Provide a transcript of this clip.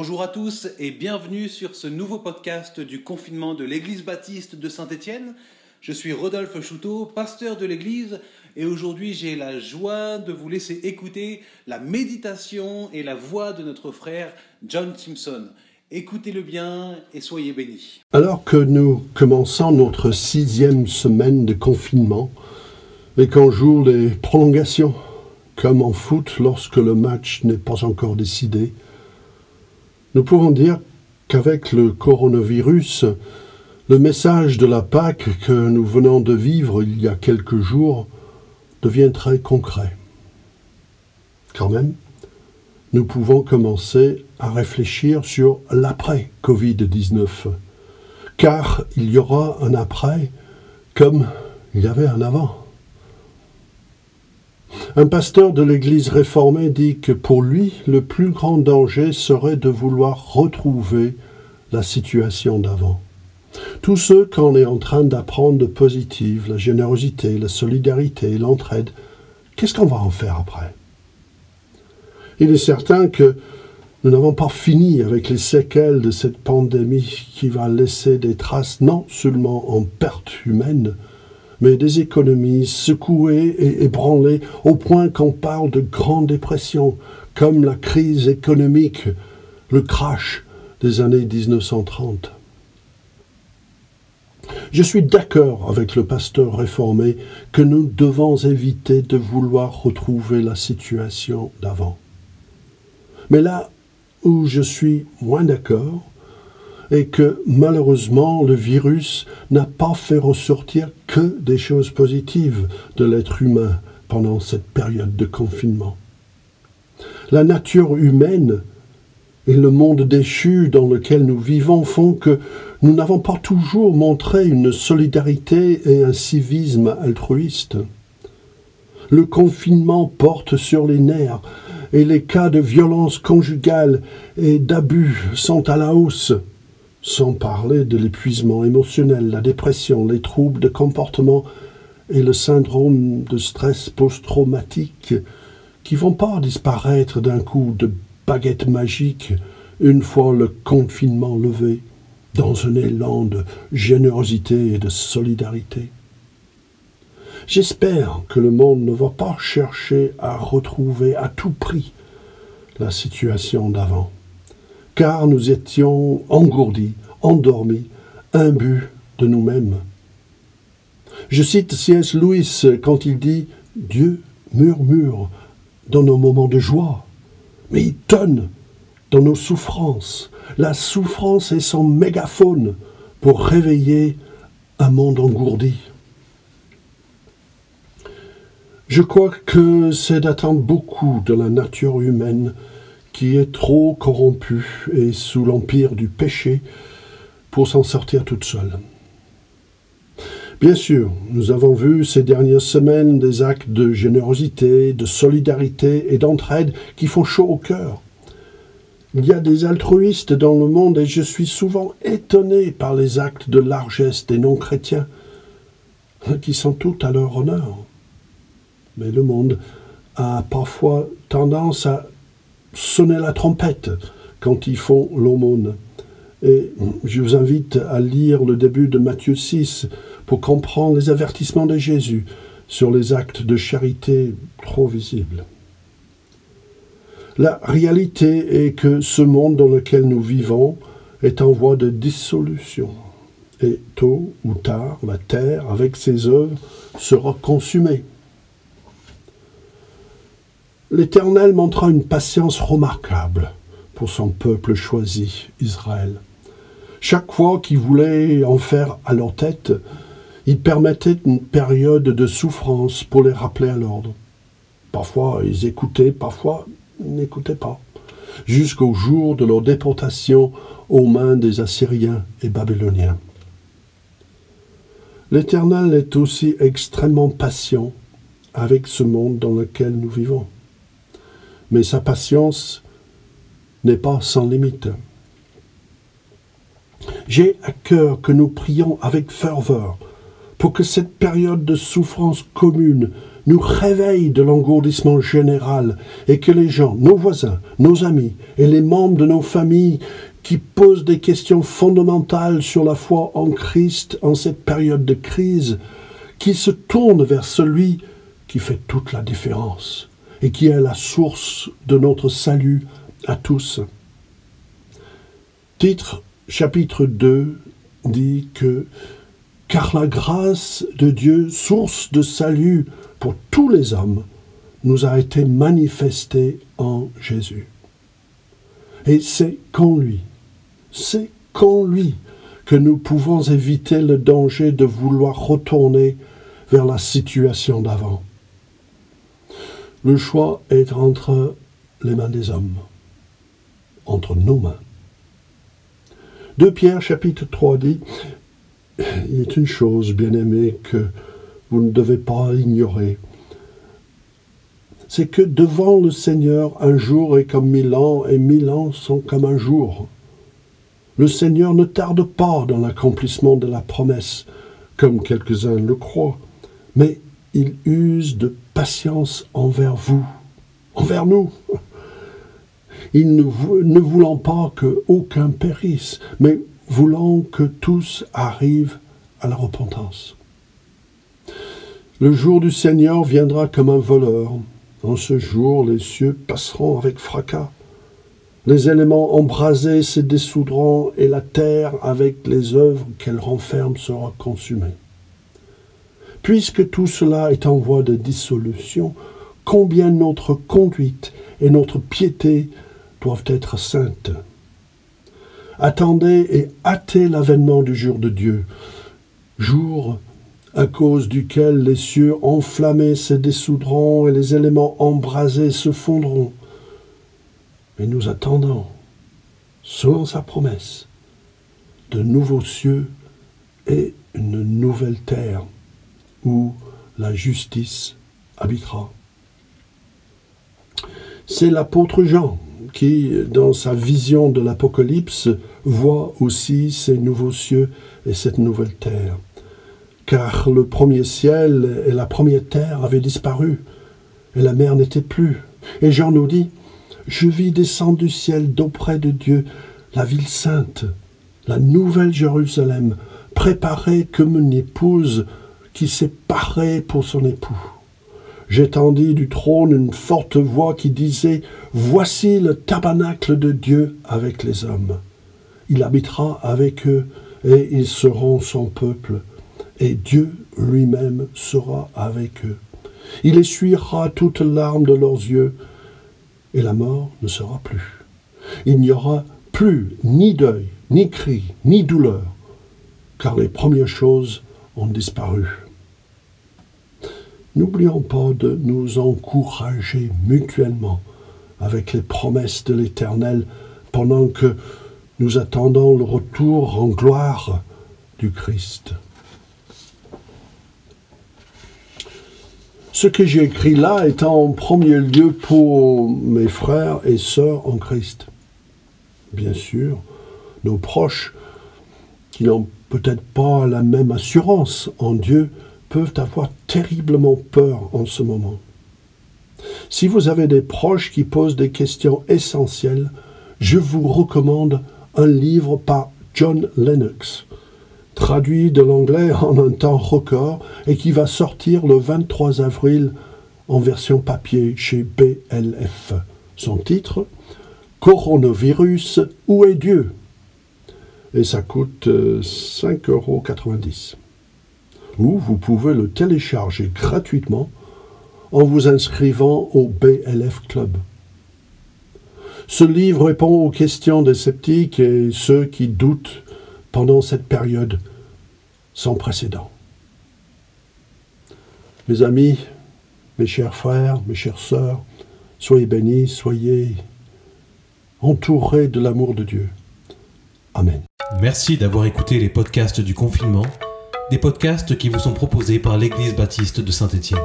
Bonjour à tous et bienvenue sur ce nouveau podcast du confinement de l'église baptiste de Saint-Étienne. Je suis Rodolphe Chouteau, pasteur de l'église, et aujourd'hui j'ai la joie de vous laisser écouter la méditation et la voix de notre frère John Simpson. Écoutez-le bien et soyez bénis. Alors que nous commençons notre sixième semaine de confinement et qu'en jour les prolongations, comme en foot lorsque le match n'est pas encore décidé, nous pouvons dire qu'avec le coronavirus, le message de la Pâque que nous venons de vivre il y a quelques jours devient très concret. Quand même, nous pouvons commencer à réfléchir sur l'après-Covid-19, car il y aura un après comme il y avait un avant. Un pasteur de l'Église réformée dit que pour lui, le plus grand danger serait de vouloir retrouver la situation d'avant. Tous ceux qu'on est en train d'apprendre de positive, la générosité, la solidarité, l'entraide, qu'est-ce qu'on va en faire après? Il est certain que nous n'avons pas fini avec les séquelles de cette pandémie qui va laisser des traces non seulement en pertes humaines, mais des économies secouées et ébranlées au point qu'on parle de grande dépression, comme la crise économique, le crash des années 1930. Je suis d'accord avec le pasteur réformé que nous devons éviter de vouloir retrouver la situation d'avant. Mais là où je suis moins d'accord, et que malheureusement le virus n'a pas fait ressortir que des choses positives de l'être humain pendant cette période de confinement. La nature humaine et le monde déchu dans lequel nous vivons font que nous n'avons pas toujours montré une solidarité et un civisme altruiste. Le confinement porte sur les nerfs et les cas de violence conjugale et d'abus sont à la hausse sans parler de l'épuisement émotionnel, la dépression, les troubles de comportement et le syndrome de stress post-traumatique qui vont pas disparaître d'un coup de baguette magique une fois le confinement levé dans un élan de générosité et de solidarité. J'espère que le monde ne va pas chercher à retrouver à tout prix la situation d'avant car nous étions engourdis, endormis, imbus de nous-mêmes. Je cite C.S. Lewis quand il dit Dieu murmure dans nos moments de joie, mais il tonne dans nos souffrances. La souffrance est son mégaphone pour réveiller un monde engourdi. Je crois que c'est d'attendre beaucoup de la nature humaine qui est trop corrompue et sous l'empire du péché pour s'en sortir toute seule. Bien sûr, nous avons vu ces dernières semaines des actes de générosité, de solidarité et d'entraide qui font chaud au cœur. Il y a des altruistes dans le monde et je suis souvent étonné par les actes de largesse des non-chrétiens qui sont tout à leur honneur. Mais le monde a parfois tendance à sonner la trompette quand ils font l'aumône. Et je vous invite à lire le début de Matthieu 6 pour comprendre les avertissements de Jésus sur les actes de charité trop visibles. La réalité est que ce monde dans lequel nous vivons est en voie de dissolution. Et tôt ou tard, la terre, avec ses œuvres, sera consumée. L'Éternel montra une patience remarquable pour son peuple choisi, Israël. Chaque fois qu'il voulait en faire à leur tête, il permettait une période de souffrance pour les rappeler à l'ordre. Parfois ils écoutaient, parfois ils n'écoutaient pas, jusqu'au jour de leur déportation aux mains des Assyriens et Babyloniens. L'Éternel est aussi extrêmement patient avec ce monde dans lequel nous vivons mais sa patience n'est pas sans limite. J'ai à cœur que nous prions avec ferveur pour que cette période de souffrance commune nous réveille de l'engourdissement général et que les gens, nos voisins, nos amis et les membres de nos familles qui posent des questions fondamentales sur la foi en Christ en cette période de crise, qui se tournent vers celui qui fait toute la différence et qui est la source de notre salut à tous. Titre chapitre 2 dit que car la grâce de Dieu, source de salut pour tous les hommes, nous a été manifestée en Jésus. Et c'est qu'en lui, c'est qu'en lui que nous pouvons éviter le danger de vouloir retourner vers la situation d'avant. Le choix est entre les mains des hommes, entre nos mains. De Pierre chapitre 3 dit, il est une chose, bien aimé, que vous ne devez pas ignorer. C'est que devant le Seigneur, un jour est comme mille ans, et mille ans sont comme un jour. Le Seigneur ne tarde pas dans l'accomplissement de la promesse, comme quelques-uns le croient, mais il use de patience envers vous, envers nous. Il ne, voulant pas que aucun périsse, mais voulant que tous arrivent à la repentance. Le jour du Seigneur viendra comme un voleur. En ce jour, les cieux passeront avec fracas. Les éléments embrasés se dessoudront et la terre, avec les œuvres qu'elle renferme, sera consumée. Puisque tout cela est en voie de dissolution, combien notre conduite et notre piété doivent être saintes. Attendez et hâtez l'avènement du jour de Dieu, jour à cause duquel les cieux enflammés se dessoudront et les éléments embrasés se fondront. Mais nous attendons, selon sa promesse, de nouveaux cieux et une nouvelle terre où la justice habitera. C'est l'apôtre Jean qui, dans sa vision de l'Apocalypse, voit aussi ces nouveaux cieux et cette nouvelle terre. Car le premier ciel et la première terre avaient disparu, et la mer n'était plus. Et Jean nous dit, Je vis descendre du ciel d'auprès de Dieu la ville sainte, la nouvelle Jérusalem, préparée comme une épouse qui s'est parée pour son époux j'étendis du trône une forte voix qui disait Voici le tabernacle de Dieu avec les hommes. Il habitera avec eux et ils seront son peuple, et Dieu lui-même sera avec eux. Il essuiera toutes larmes de leurs yeux, et la mort ne sera plus. Il n'y aura plus ni deuil, ni cri, ni douleur, car les premières choses ont disparu. N'oublions pas de nous encourager mutuellement avec les promesses de l'Éternel pendant que nous attendons le retour en gloire du Christ. Ce que j'ai écrit là est en premier lieu pour mes frères et sœurs en Christ. Bien sûr, nos proches qui n'ont peut-être pas la même assurance en Dieu peuvent avoir terriblement peur en ce moment. Si vous avez des proches qui posent des questions essentielles, je vous recommande un livre par John Lennox, traduit de l'anglais en un temps record et qui va sortir le 23 avril en version papier chez BLF. Son titre Coronavirus, où est Dieu? Et ça coûte 5,90 euh, euros ou vous pouvez le télécharger gratuitement en vous inscrivant au BLF Club. Ce livre répond aux questions des sceptiques et ceux qui doutent pendant cette période sans précédent. Mes amis, mes chers frères, mes chères sœurs, soyez bénis, soyez entourés de l'amour de Dieu. Amen. Merci d'avoir écouté les podcasts du confinement des podcasts qui vous sont proposés par l'Église baptiste de Saint-Étienne.